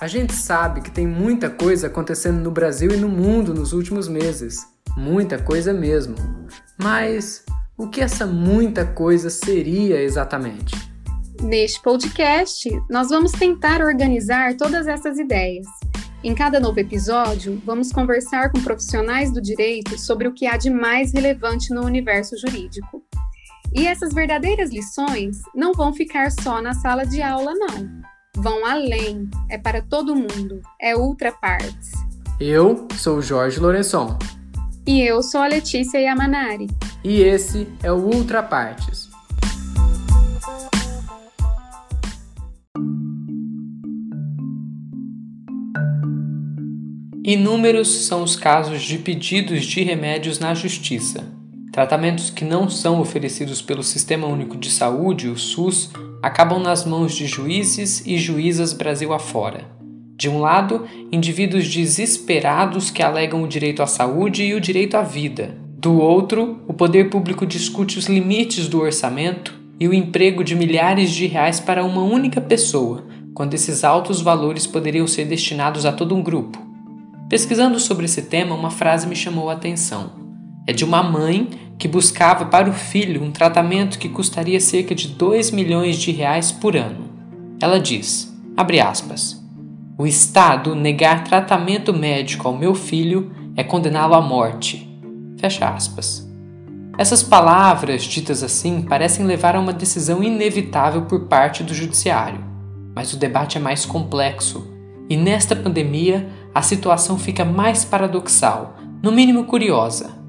A gente sabe que tem muita coisa acontecendo no Brasil e no mundo nos últimos meses. Muita coisa mesmo. Mas o que essa muita coisa seria exatamente? Neste podcast, nós vamos tentar organizar todas essas ideias. Em cada novo episódio, vamos conversar com profissionais do direito sobre o que há de mais relevante no universo jurídico. E essas verdadeiras lições não vão ficar só na sala de aula, não vão além, é para todo mundo, é ultra partes. Eu sou o Jorge Lourençon. E eu sou a Letícia Yamanari. E esse é o Ultra Partes. Inúmeros são os casos de pedidos de remédios na Justiça. Tratamentos que não são oferecidos pelo Sistema Único de Saúde, o SUS, acabam nas mãos de juízes e juízas Brasil afora. De um lado, indivíduos desesperados que alegam o direito à saúde e o direito à vida. Do outro, o poder público discute os limites do orçamento e o emprego de milhares de reais para uma única pessoa, quando esses altos valores poderiam ser destinados a todo um grupo. Pesquisando sobre esse tema, uma frase me chamou a atenção. É de uma mãe que buscava para o filho um tratamento que custaria cerca de 2 milhões de reais por ano. Ela diz, aspas, o Estado negar tratamento médico ao meu filho é condená-lo à morte. Fecha aspas. Essas palavras, ditas assim, parecem levar a uma decisão inevitável por parte do judiciário. Mas o debate é mais complexo, e nesta pandemia a situação fica mais paradoxal, no mínimo curiosa.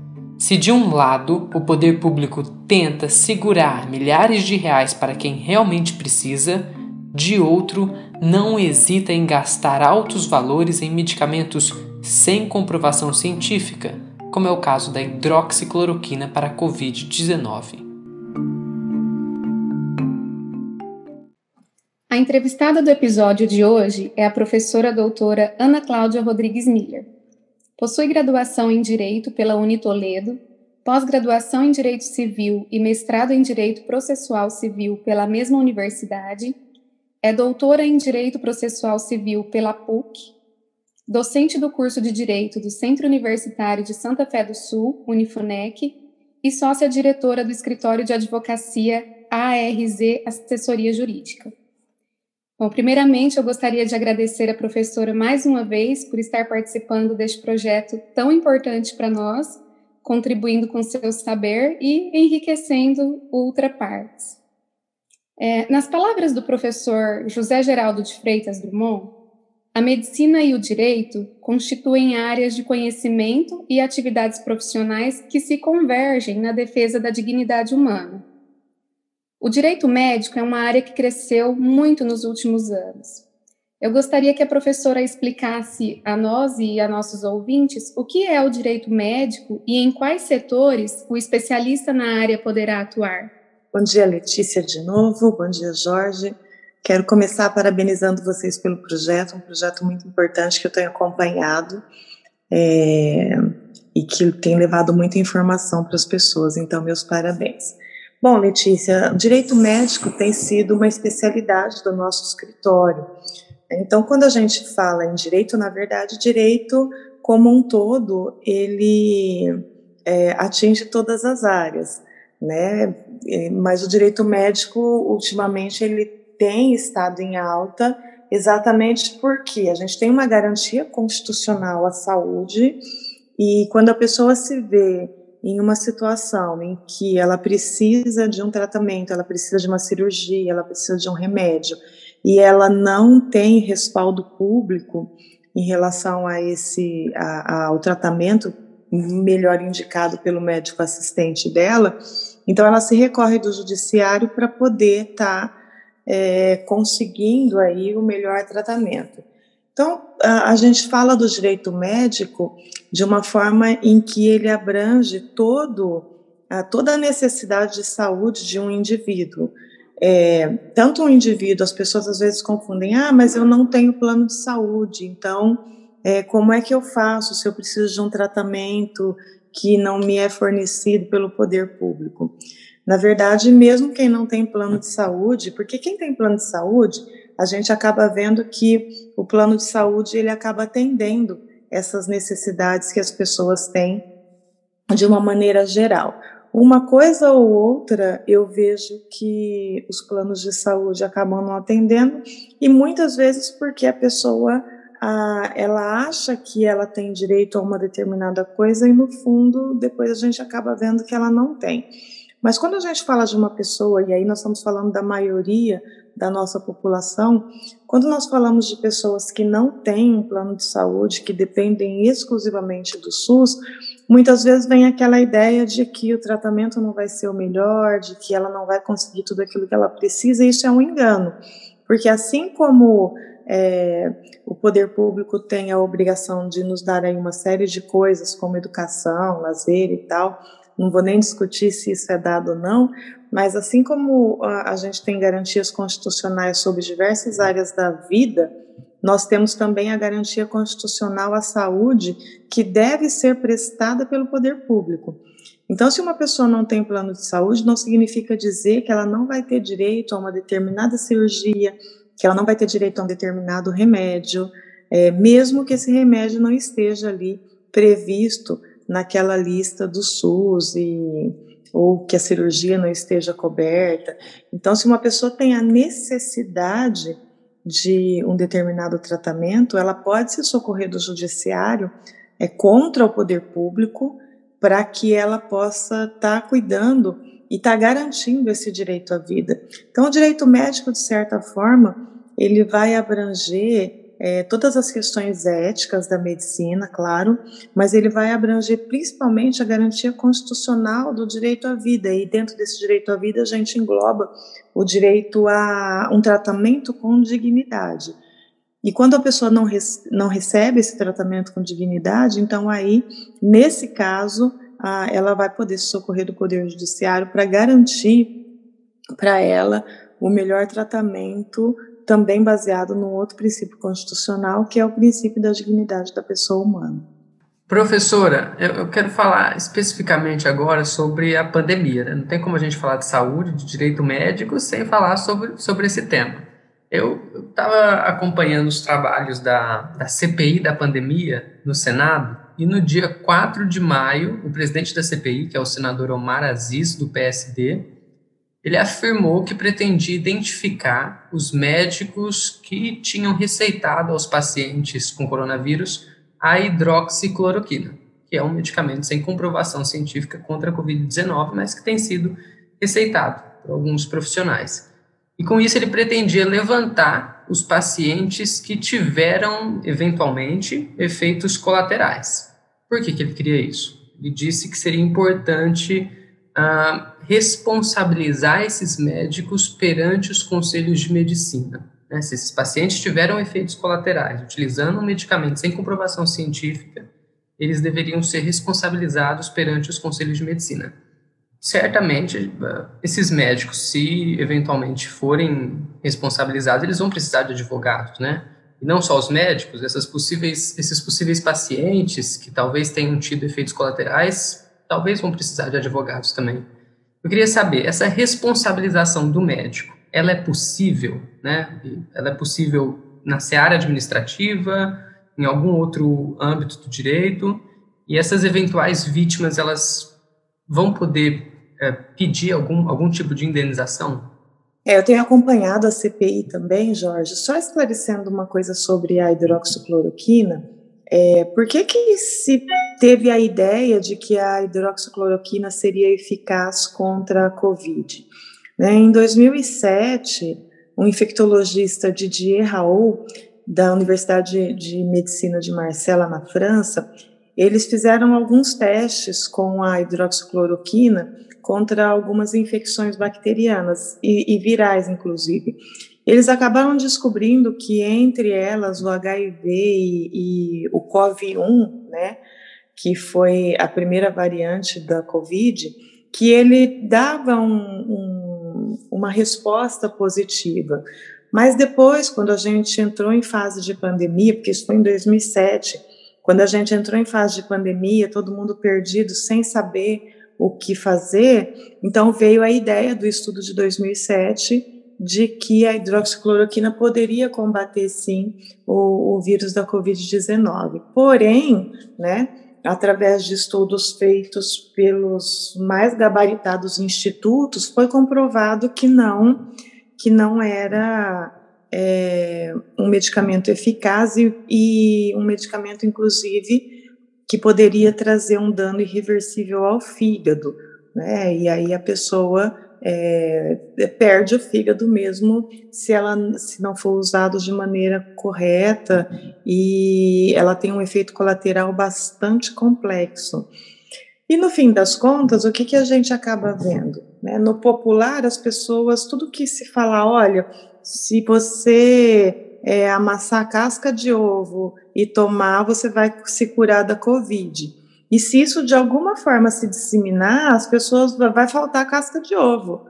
Se de um lado o poder público tenta segurar milhares de reais para quem realmente precisa, de outro não hesita em gastar altos valores em medicamentos sem comprovação científica, como é o caso da hidroxicloroquina para a Covid-19. A entrevistada do episódio de hoje é a professora doutora Ana Cláudia Rodrigues Miller. Possui graduação em Direito pela Unitoledo, pós-graduação em Direito Civil e mestrado em Direito Processual Civil pela mesma universidade. É doutora em Direito Processual Civil pela PUC, docente do curso de Direito do Centro Universitário de Santa Fé do Sul, Unifunec, e sócia diretora do escritório de advocacia ARZ Assessoria Jurídica. Bom, primeiramente eu gostaria de agradecer a professora mais uma vez por estar participando deste projeto tão importante para nós, contribuindo com seu saber e enriquecendo Ultrapartes. É, nas palavras do professor José Geraldo de Freitas Drummond, a medicina e o direito constituem áreas de conhecimento e atividades profissionais que se convergem na defesa da dignidade humana. O direito médico é uma área que cresceu muito nos últimos anos. Eu gostaria que a professora explicasse a nós e a nossos ouvintes o que é o direito médico e em quais setores o especialista na área poderá atuar. Bom dia, Letícia, de novo. Bom dia, Jorge. Quero começar parabenizando vocês pelo projeto, um projeto muito importante que eu tenho acompanhado é, e que tem levado muita informação para as pessoas. Então, meus parabéns. Bom, Letícia, direito médico tem sido uma especialidade do nosso escritório. Então, quando a gente fala em direito, na verdade, direito como um todo, ele é, atinge todas as áreas, né? Mas o direito médico, ultimamente, ele tem estado em alta, exatamente porque a gente tem uma garantia constitucional à saúde e quando a pessoa se vê em uma situação em que ela precisa de um tratamento, ela precisa de uma cirurgia, ela precisa de um remédio, e ela não tem respaldo público em relação a esse a, ao tratamento melhor indicado pelo médico assistente dela, então ela se recorre do judiciário para poder estar tá, é, conseguindo aí o melhor tratamento. Então, a, a gente fala do direito médico de uma forma em que ele abrange todo, a, toda a necessidade de saúde de um indivíduo. É, tanto um indivíduo, as pessoas às vezes confundem, ah, mas eu não tenho plano de saúde, então é, como é que eu faço se eu preciso de um tratamento que não me é fornecido pelo poder público? Na verdade, mesmo quem não tem plano de saúde, porque quem tem plano de saúde a gente acaba vendo que o plano de saúde ele acaba atendendo essas necessidades que as pessoas têm de uma maneira geral. Uma coisa ou outra eu vejo que os planos de saúde acabam não atendendo e muitas vezes porque a pessoa a, ela acha que ela tem direito a uma determinada coisa e no fundo depois a gente acaba vendo que ela não tem. Mas quando a gente fala de uma pessoa, e aí nós estamos falando da maioria da nossa população, quando nós falamos de pessoas que não têm um plano de saúde, que dependem exclusivamente do SUS, muitas vezes vem aquela ideia de que o tratamento não vai ser o melhor, de que ela não vai conseguir tudo aquilo que ela precisa, e isso é um engano. Porque assim como é, o poder público tem a obrigação de nos dar aí uma série de coisas, como educação, lazer e tal, não vou nem discutir se isso é dado ou não, mas assim como a, a gente tem garantias constitucionais sobre diversas áreas da vida, nós temos também a garantia constitucional à saúde, que deve ser prestada pelo poder público. Então, se uma pessoa não tem plano de saúde, não significa dizer que ela não vai ter direito a uma determinada cirurgia, que ela não vai ter direito a um determinado remédio, é, mesmo que esse remédio não esteja ali previsto naquela lista do SUS e ou que a cirurgia não esteja coberta. Então, se uma pessoa tem a necessidade de um determinado tratamento, ela pode se socorrer do judiciário é contra o poder público para que ela possa estar tá cuidando e estar tá garantindo esse direito à vida. Então, o direito médico, de certa forma, ele vai abranger é, todas as questões éticas da medicina, claro, mas ele vai abranger principalmente a garantia constitucional do direito à vida. E dentro desse direito à vida, a gente engloba o direito a um tratamento com dignidade. E quando a pessoa não, não recebe esse tratamento com dignidade, então aí, nesse caso, ela vai poder se socorrer do Poder Judiciário para garantir para ela o melhor tratamento também baseado num outro princípio constitucional, que é o princípio da dignidade da pessoa humana. Professora, eu, quero falar especificamente agora sobre a pandemia. Né? Não tem como a gente falar de saúde, de direito médico, sem falar sobre, sobre esse tema. Eu estava acompanhando os trabalhos da, da CPI da pandemia no Senado, e no dia 4 de maio, o presidente da CPI, que é o senador Omar Aziz, do PSD, ele afirmou que pretendia identificar os médicos que tinham receitado aos pacientes com coronavírus a hidroxicloroquina, que é um medicamento sem comprovação científica contra a Covid-19, mas que tem sido receitado por alguns profissionais. E com isso ele pretendia levantar os pacientes que tiveram, eventualmente, efeitos colaterais. Por que, que ele queria isso? Ele disse que seria importante a responsabilizar esses médicos perante os conselhos de medicina. Né? Se esses pacientes tiveram efeitos colaterais utilizando um medicamento sem comprovação científica, eles deveriam ser responsabilizados perante os conselhos de medicina. Certamente, eh, esses médicos, se eventualmente forem responsabilizados, eles vão precisar de advogados, né? E não só os médicos, essas possíveis, esses possíveis pacientes que talvez tenham tido efeitos colaterais talvez vão precisar de advogados também. Eu queria saber, essa responsabilização do médico, ela é possível, né? Ela é possível na seara administrativa, em algum outro âmbito do direito, e essas eventuais vítimas, elas vão poder é, pedir algum, algum tipo de indenização? É, eu tenho acompanhado a CPI também, Jorge, só esclarecendo uma coisa sobre a hidroxicloroquina, é, por que, que se teve a ideia de que a hidroxicloroquina seria eficaz contra a Covid? Né, em 2007, um infectologista Didier Raoult, da Universidade de Medicina de Marcella, na França, eles fizeram alguns testes com a hidroxicloroquina contra algumas infecções bacterianas e, e virais, inclusive. Eles acabaram descobrindo que entre elas o HIV e, e o COV1, né, que foi a primeira variante da Covid, que ele dava um, um, uma resposta positiva. Mas depois, quando a gente entrou em fase de pandemia, porque isso foi em 2007, quando a gente entrou em fase de pandemia, todo mundo perdido, sem saber o que fazer, então veio a ideia do estudo de 2007 de que a hidroxicloroquina poderia combater sim o, o vírus da Covid-19. Porém, né, através de estudos feitos pelos mais gabaritados institutos, foi comprovado que não, que não era é, um medicamento eficaz e, e um medicamento, inclusive, que poderia trazer um dano irreversível ao fígado, né? E aí a pessoa é, perde o fígado mesmo se ela se não for usado de maneira correta e ela tem um efeito colateral bastante complexo. E no fim das contas, o que, que a gente acaba vendo? Né? No popular, as pessoas, tudo que se fala, olha, se você é, amassar casca de ovo e tomar, você vai se curar da Covid. E se isso de alguma forma se disseminar, as pessoas vai faltar casca de ovo,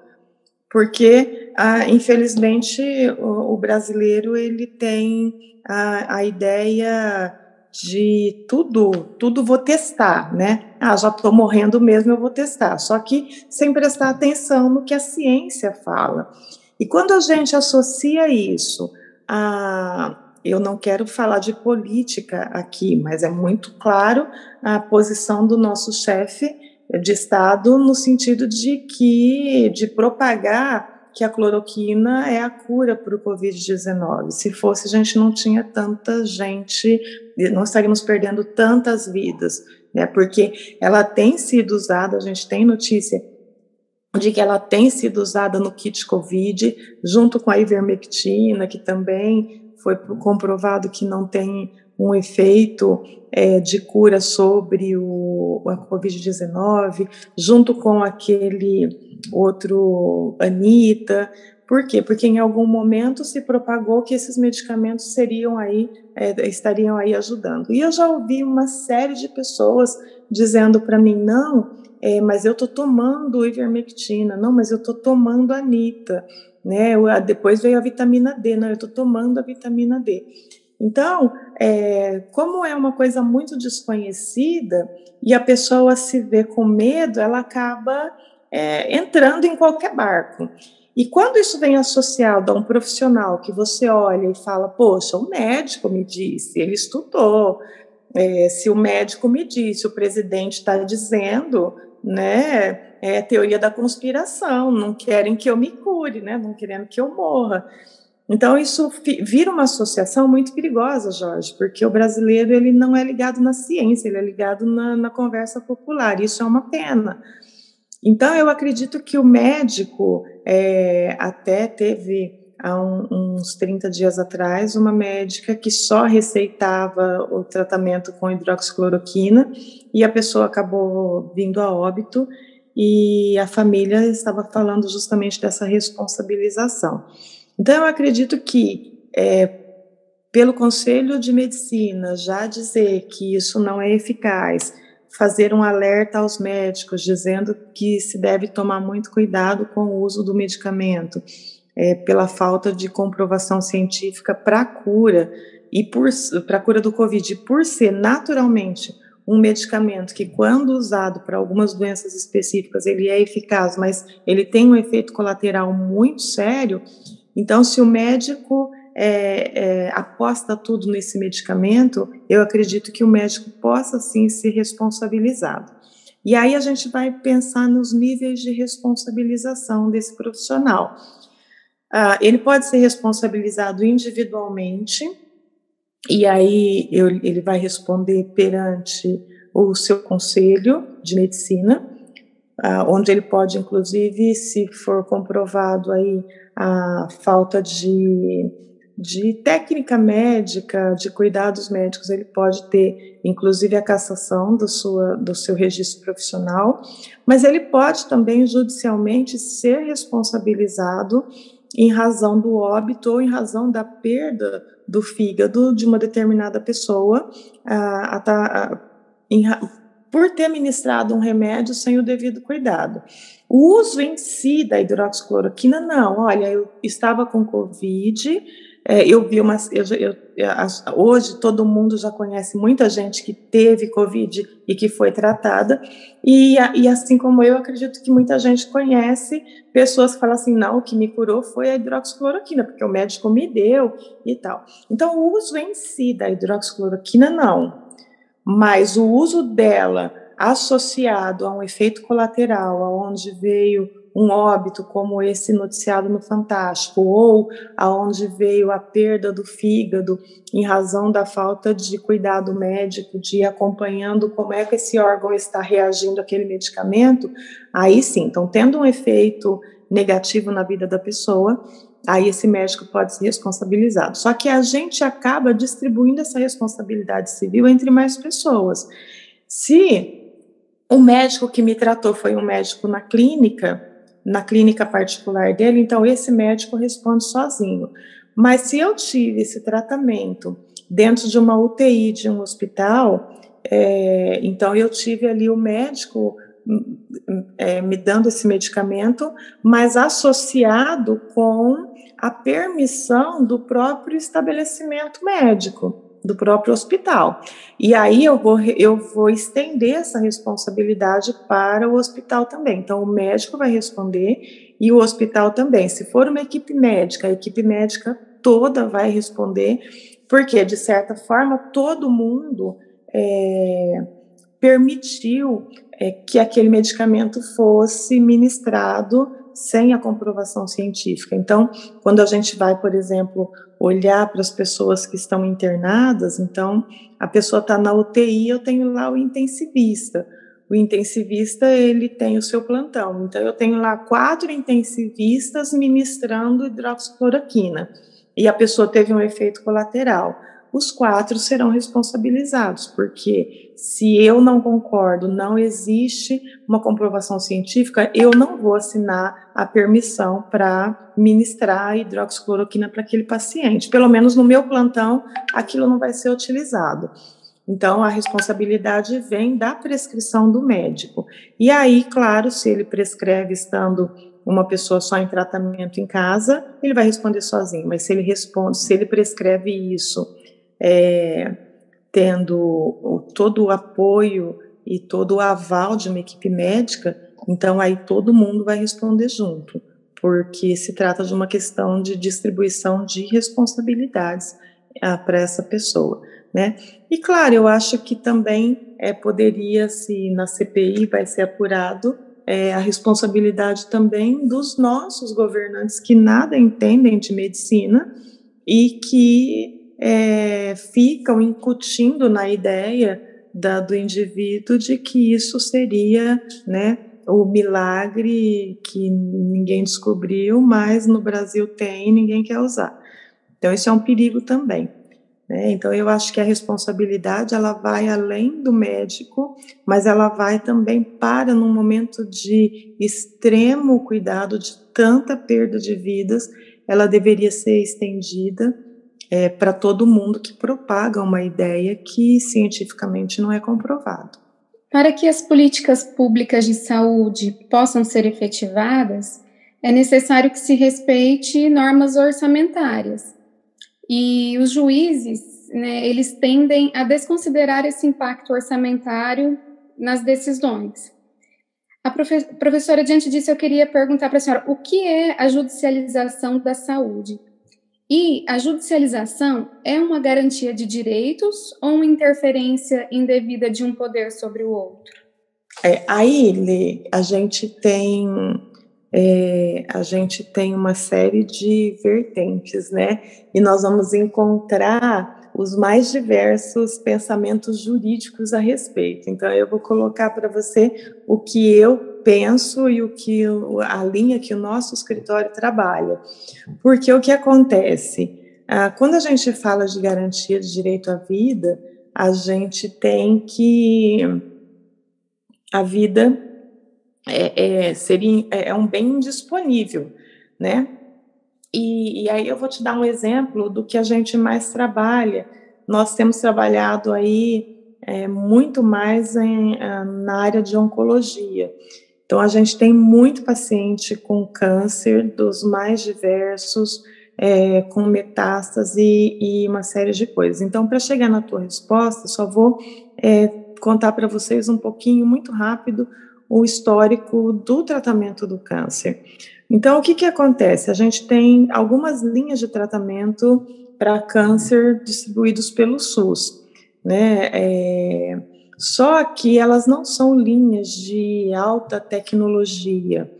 porque ah, infelizmente o, o, brasileiro ele tem a, a ideia de tudo, tudo vou testar, né? Ah, já estou morrendo mesmo, eu vou testar. Só que sem prestar atenção no que a ciência fala. E quando a gente associa isso a eu não quero falar de política aqui, mas é muito claro a posição do nosso chefe de Estado no sentido de que de propagar que a cloroquina é a cura para o Covid-19. Se fosse, a gente não tinha tanta gente, não estaríamos perdendo tantas vidas, né? Porque ela tem sido usada, a gente tem notícia de que ela tem sido usada no kit COVID, junto com a ivermectina, que também foi comprovado que não tem um efeito é, de cura sobre o, a Covid-19, junto com aquele outro Anitta. Por quê? Porque em algum momento se propagou que esses medicamentos seriam aí, é, estariam aí ajudando. E eu já ouvi uma série de pessoas dizendo para mim, não, é, mas eu estou tomando ivermectina, não, mas eu estou tomando Anitta né? Depois veio a vitamina D, não, eu estou tomando a vitamina D. Então, é, como é uma coisa muito desconhecida e a pessoa se vê com medo, ela acaba é, entrando em qualquer barco. E quando isso vem associado a um profissional que você olha e fala, poxa, o médico me disse, ele estudou, é, se o médico me disse, o presidente está dizendo, né? é teoria da conspiração, não querem que eu me cure, né? Não querendo que eu morra. Então isso vira uma associação muito perigosa, Jorge, porque o brasileiro ele não é ligado na ciência, ele é ligado na, na conversa popular. Isso é uma pena. Então eu acredito que o médico é, até teve há um, uns 30 dias atrás uma médica que só receitava o tratamento com hidroxicloroquina e a pessoa acabou vindo a óbito e a família estava falando justamente dessa responsabilização. Então, eu acredito que, é, pelo Conselho de Medicina já dizer que isso não é eficaz, fazer um alerta aos médicos dizendo que se deve tomar muito cuidado com o uso do medicamento, é, pela falta de comprovação científica para cura e para a cura do Covid, por ser naturalmente um medicamento que, quando usado para algumas doenças específicas, ele é eficaz, mas ele tem um efeito colateral muito sério. Então, se o médico é, é, aposta tudo nesse medicamento, eu acredito que o médico possa sim ser responsabilizado. E aí a gente vai pensar nos níveis de responsabilização desse profissional. Ah, ele pode ser responsabilizado individualmente, e aí eu, ele vai responder perante o seu conselho de medicina, uh, onde ele pode, inclusive, se for comprovado aí a falta de, de técnica médica, de cuidados médicos, ele pode ter, inclusive, a cassação do, sua, do seu registro profissional, mas ele pode também judicialmente ser responsabilizado em razão do óbito ou em razão da perda do fígado de uma determinada pessoa a, a, a, em, por ter ministrado um remédio sem o devido cuidado. O uso em si da hidroxicloroquina, não. Olha, eu estava com Covid, é, eu vi uma. Eu, eu, hoje todo mundo já conhece muita gente que teve Covid e que foi tratada, e, e assim como eu, acredito que muita gente conhece pessoas que falam assim: não, o que me curou foi a hidroxicloroquina, porque o médico me deu e tal. Então, o uso em si da hidroxicloroquina, não, mas o uso dela associado a um efeito colateral, aonde veio um óbito como esse noticiado no Fantástico, ou aonde veio a perda do fígado em razão da falta de cuidado médico, de acompanhando como é que esse órgão está reagindo àquele medicamento, aí sim, então tendo um efeito negativo na vida da pessoa, aí esse médico pode ser responsabilizado. Só que a gente acaba distribuindo essa responsabilidade civil entre mais pessoas. Se o médico que me tratou foi um médico na clínica, na clínica particular dele, então esse médico responde sozinho. Mas se eu tive esse tratamento dentro de uma UTI de um hospital, é, então eu tive ali o médico é, me dando esse medicamento, mas associado com a permissão do próprio estabelecimento médico do próprio hospital. E aí eu vou, eu vou estender essa responsabilidade para o hospital também. Então, o médico vai responder e o hospital também. Se for uma equipe médica, a equipe médica toda vai responder, porque, de certa forma, todo mundo é, permitiu é, que aquele medicamento fosse ministrado sem a comprovação científica. Então, quando a gente vai, por exemplo, olhar para as pessoas que estão internadas, então a pessoa está na UTI, eu tenho lá o intensivista. O intensivista ele tem o seu plantão, então eu tenho lá quatro intensivistas ministrando hidroxicloroquina e a pessoa teve um efeito colateral os quatro serão responsabilizados, porque se eu não concordo, não existe uma comprovação científica, eu não vou assinar a permissão para ministrar hidroxicloroquina para aquele paciente. Pelo menos no meu plantão, aquilo não vai ser utilizado. Então, a responsabilidade vem da prescrição do médico. E aí, claro, se ele prescreve estando uma pessoa só em tratamento em casa, ele vai responder sozinho. Mas se ele responde, se ele prescreve isso é, tendo todo o apoio e todo o aval de uma equipe médica, então aí todo mundo vai responder junto, porque se trata de uma questão de distribuição de responsabilidades ah, para essa pessoa, né? E claro, eu acho que também é, poderia, se na CPI vai ser apurado, é, a responsabilidade também dos nossos governantes que nada entendem de medicina e que é, ficam incutindo na ideia da, do indivíduo de que isso seria né, o milagre que ninguém descobriu, mas no Brasil tem e ninguém quer usar. Então, isso é um perigo também. Né? Então, eu acho que a responsabilidade ela vai além do médico, mas ela vai também para num momento de extremo cuidado, de tanta perda de vidas, ela deveria ser estendida é, para todo mundo que propaga uma ideia que cientificamente não é comprovado. Para que as políticas públicas de saúde possam ser efetivadas, é necessário que se respeite normas orçamentárias. E os juízes, né, eles tendem a desconsiderar esse impacto orçamentário nas decisões. A profe professora, diante disso, eu queria perguntar para a senhora o que é a judicialização da saúde? E a judicialização é uma garantia de direitos ou uma interferência indevida de um poder sobre o outro? É, aí, Lê, a gente tem é, a gente tem uma série de vertentes, né? E nós vamos encontrar os mais diversos pensamentos jurídicos a respeito. Então, eu vou colocar para você o que eu penso e o que a linha que o nosso escritório trabalha. Porque o que acontece? Ah, quando a gente fala de garantia de direito à vida, a gente tem que a vida é, é, seria, é, é um bem indisponível, né? E, e, aí eu vou te dar um exemplo do que a gente mais trabalha. Nós temos trabalhado aí é, muito mais em, ah, na área de oncologia. Então, a gente tem muito paciente com câncer dos mais diversos, é, com metástase e, uma série de coisas. Então, para chegar na tua resposta, só vou é, contar para vocês um pouquinho, muito rápido, o histórico do tratamento do câncer. Então, o que, que acontece? A gente tem algumas linhas de tratamento para câncer distribuídos pelo SUS, né? É, só que elas não são linhas de alta tecnologia.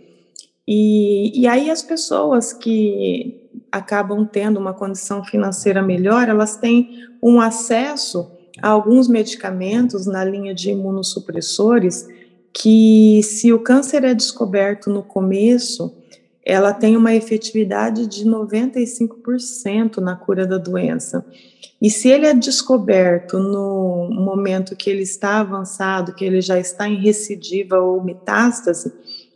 E, e aí as pessoas que acabam tendo uma condição financeira melhor, elas têm um acesso a alguns medicamentos na linha de imunossupressores que, se o câncer é descoberto no começo, ela tem uma efetividade de 95% na cura da doença. E se ele é descoberto no momento que ele está avançado, que ele já está em recidiva ou metástase,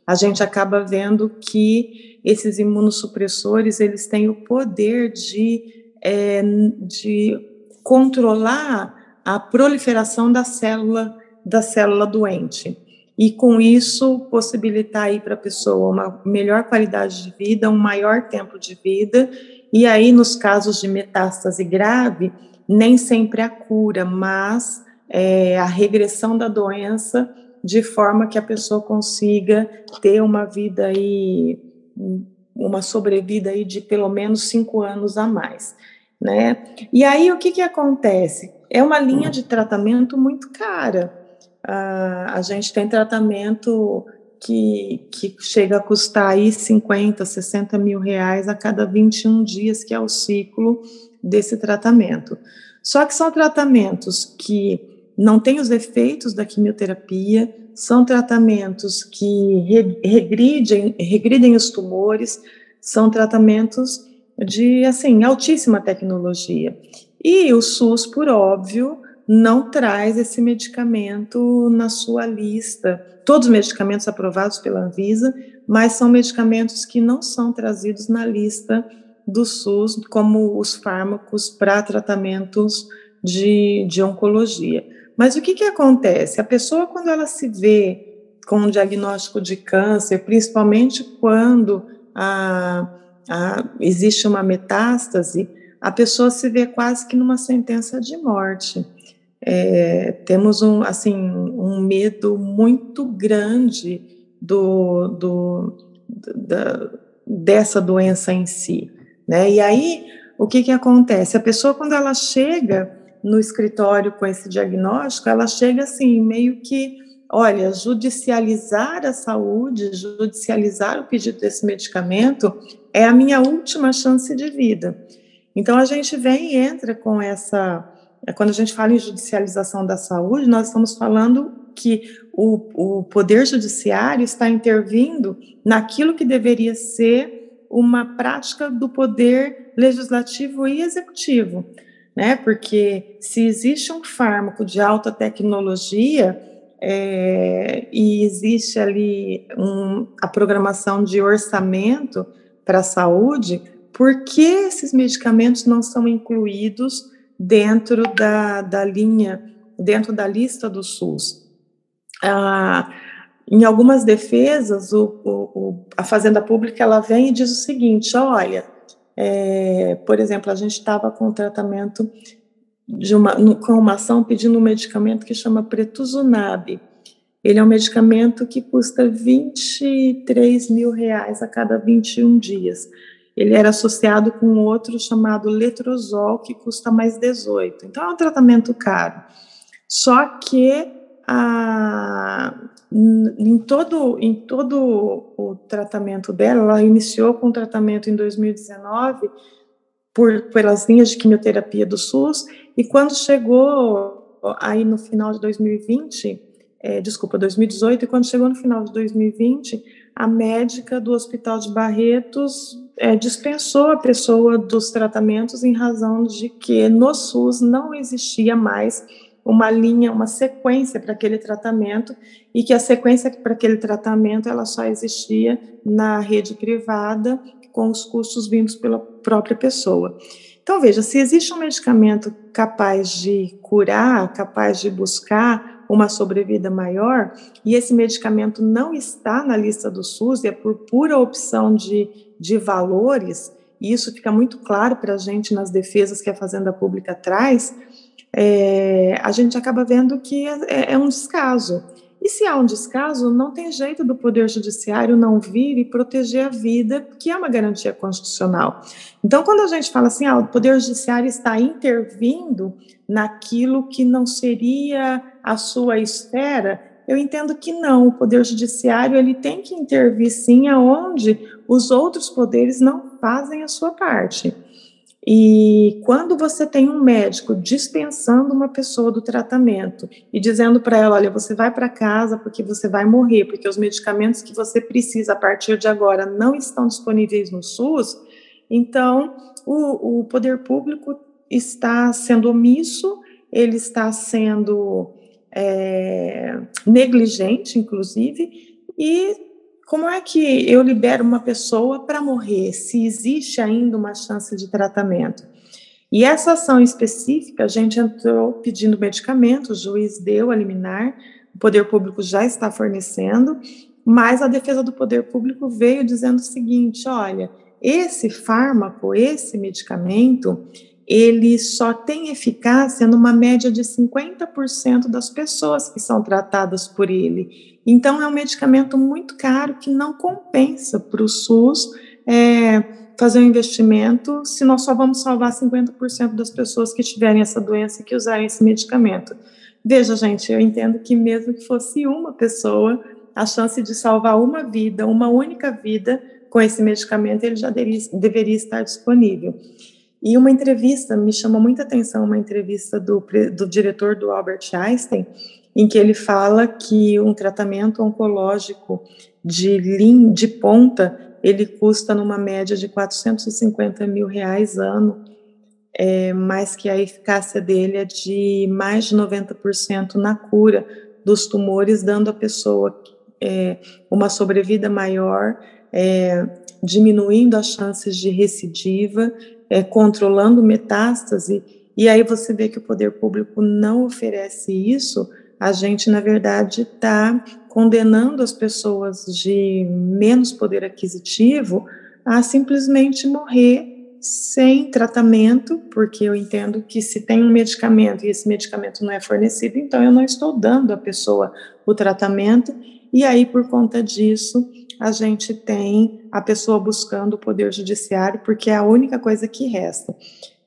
a gente acaba vendo que esses imunossupressores eles têm o poder de, é, de controlar a proliferação da célula da célula doente e com isso possibilitar aí para a pessoa uma melhor qualidade de vida, um maior tempo de vida, e aí nos casos de metástase grave, nem sempre a cura, mas é, a regressão da doença de forma que a pessoa consiga ter uma vida aí, uma sobrevida aí de pelo menos cinco anos a mais, né? E aí o que que acontece? É uma linha de tratamento muito cara, a gente tem tratamento que, que chega a custar aí 50, 60 mil reais a cada 21 dias, que é o ciclo desse tratamento. Só que são tratamentos que não têm os efeitos da quimioterapia, são tratamentos que regridem, regridem os tumores, são tratamentos de, assim, altíssima tecnologia. E o SUS, por óbvio, não traz esse medicamento na sua lista. Todos os medicamentos aprovados pela Anvisa, mas são medicamentos que não são trazidos na lista do SUS, como os fármacos para tratamentos de, de oncologia. Mas o que, que acontece? A pessoa, quando ela se vê com um diagnóstico de câncer, principalmente quando a, a, existe uma metástase, a pessoa se vê quase que numa sentença de morte é, temos um, assim, um medo muito grande do, do, da, dessa doença em si, né? E aí, o que que acontece? A pessoa, quando ela chega no escritório com esse diagnóstico, ela chega assim, meio que, olha, judicializar a saúde, judicializar o pedido desse medicamento é a minha última chance de vida. Então, a gente vem e entra com essa quando a gente fala em judicialização da saúde, nós estamos falando que o, o poder judiciário está intervindo naquilo que deveria ser uma prática do poder legislativo e executivo, né? Porque se existe um fármaco de alta tecnologia é, e existe ali um, a programação de orçamento para a saúde, por que esses medicamentos não são incluídos dentro da, da linha, dentro da lista do SUS. Ah, em algumas defesas, o, o, a Fazenda Pública ela vem e diz o seguinte: olha, é, por exemplo, a gente estava com tratamento de uma, com uma ação pedindo um medicamento que chama Pretuzumab. Ele é um medicamento que custa 23 mil reais a cada 21 dias ele era associado com outro chamado letrozol, que custa mais 18. Então, é um tratamento caro. Só que em, todo, em todo o tratamento dela, ela iniciou com o tratamento em 2019 por, pelas linhas de quimioterapia do SUS, e quando chegou aí no final de 2020, é, desculpa, 2018, e quando chegou no final de 2020, a médica do Hospital de Barretos é, dispensou a pessoa dos tratamentos em razão de que no SUS não existia mais uma linha, uma sequência para aquele tratamento e que a sequência para aquele tratamento ela só existia na rede privada com os custos vindos pela própria pessoa. Então veja, se existe um medicamento capaz de curar, capaz de buscar uma sobrevida maior, e esse medicamento não está na lista do SUS, é por pura opção de, de valores, e isso fica muito claro para a gente nas defesas que a Fazenda Pública traz, é, a gente acaba vendo que é, é, é um descaso. E se há um descaso, não tem jeito do Poder Judiciário não vir e proteger a vida, que é uma garantia constitucional. Então, quando a gente fala assim, ah, o Poder Judiciário está intervindo naquilo que não seria a sua esfera, eu entendo que não. O Poder Judiciário ele tem que intervir sim aonde os outros poderes não fazem a sua parte. E quando você tem um médico dispensando uma pessoa do tratamento e dizendo para ela, olha, você vai para casa porque você vai morrer, porque os medicamentos que você precisa a partir de agora não estão disponíveis no SUS, então o, o poder público está sendo omisso, ele está sendo é, negligente, inclusive, e como é que eu libero uma pessoa para morrer, se existe ainda uma chance de tratamento? E essa ação específica, a gente entrou pedindo medicamento, o juiz deu a liminar, o poder público já está fornecendo, mas a defesa do poder público veio dizendo o seguinte: olha, esse fármaco, esse medicamento, ele só tem eficácia numa média de 50% das pessoas que são tratadas por ele. Então, é um medicamento muito caro que não compensa para o SUS é, fazer um investimento se nós só vamos salvar 50% das pessoas que tiverem essa doença e que usarem esse medicamento. Veja, gente, eu entendo que mesmo que fosse uma pessoa, a chance de salvar uma vida, uma única vida, com esse medicamento, ele já deveria, deveria estar disponível. E uma entrevista, me chamou muita atenção uma entrevista do, do diretor do Albert Einstein, em que ele fala que um tratamento oncológico de, lim, de ponta, ele custa numa média de 450 mil reais ano, é, mas que a eficácia dele é de mais de 90% na cura dos tumores, dando à pessoa é, uma sobrevida maior, é, diminuindo as chances de recidiva, é, controlando metástase, e aí você vê que o poder público não oferece isso, a gente, na verdade, está condenando as pessoas de menos poder aquisitivo a simplesmente morrer sem tratamento, porque eu entendo que se tem um medicamento e esse medicamento não é fornecido, então eu não estou dando à pessoa o tratamento, e aí, por conta disso, a gente tem a pessoa buscando o poder judiciário, porque é a única coisa que resta.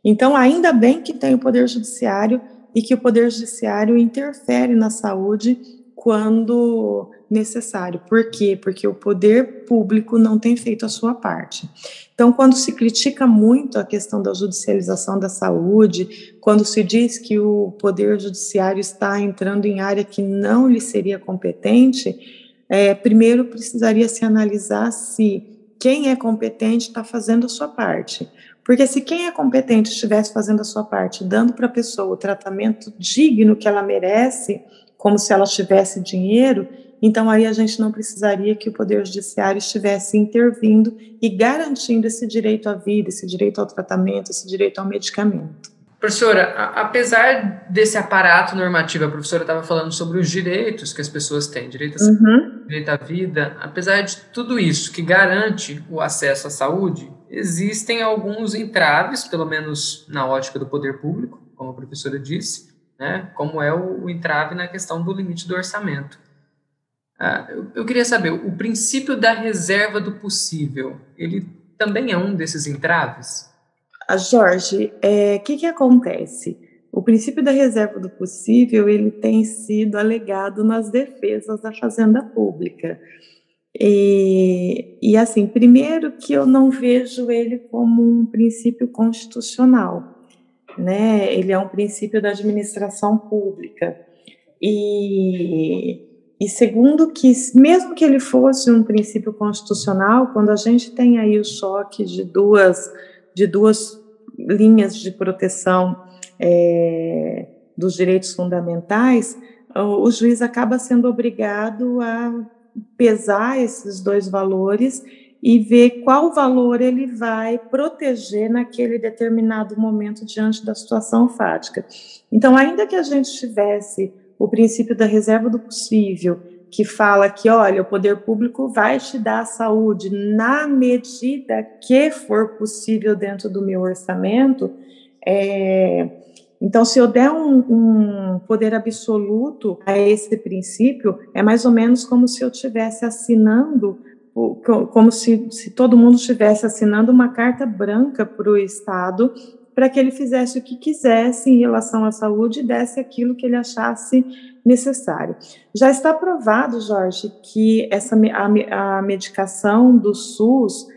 Então, ainda bem que tem o poder judiciário e que o Poder Judiciário interfere na saúde quando necessário. Por quê? Porque o poder público não tem feito a sua parte. Então, quando se critica muito a questão da judicialização da saúde, quando se diz que o poder judiciário está entrando em área que não lhe seria competente, é, primeiro precisaria se analisar se quem é competente está fazendo a sua parte. Porque se quem é competente estivesse fazendo a sua parte, dando para a pessoa o tratamento digno que ela merece, como se ela tivesse dinheiro, então aí a gente não precisaria que o Poder Judiciário estivesse intervindo e garantindo esse direito à vida, esse direito ao tratamento, esse direito ao medicamento. Professora, a, apesar desse aparato normativo, a professora estava falando sobre os direitos que as pessoas têm, direito, a, uhum. direito à vida, apesar de tudo isso que garante o acesso à saúde, existem alguns entraves, pelo menos na ótica do poder público, como a professora disse, né, como é o, o entrave na questão do limite do orçamento. Ah, eu, eu queria saber, o princípio da reserva do possível, ele também é um desses entraves? A Jorge, o é, que, que acontece? O princípio da reserva do possível ele tem sido alegado nas defesas da fazenda pública. E, e assim, primeiro que eu não vejo ele como um princípio constitucional, né? Ele é um princípio da administração pública. E, e segundo que, mesmo que ele fosse um princípio constitucional, quando a gente tem aí o choque de duas de duas linhas de proteção é, dos direitos fundamentais, o juiz acaba sendo obrigado a pesar esses dois valores e ver qual valor ele vai proteger naquele determinado momento diante da situação fática. Então, ainda que a gente tivesse o princípio da reserva do possível que fala que, olha, o poder público vai te dar saúde na medida que for possível dentro do meu orçamento, é, então, se eu der um, um, poder absoluto a esse princípio, é mais ou menos como se eu estivesse assinando, como se, se todo mundo estivesse assinando uma carta branca para o Estado para que ele fizesse o que quisesse em relação à saúde e desse aquilo que ele achasse necessário. Já está provado, Jorge, que essa, a, a medicação do SUS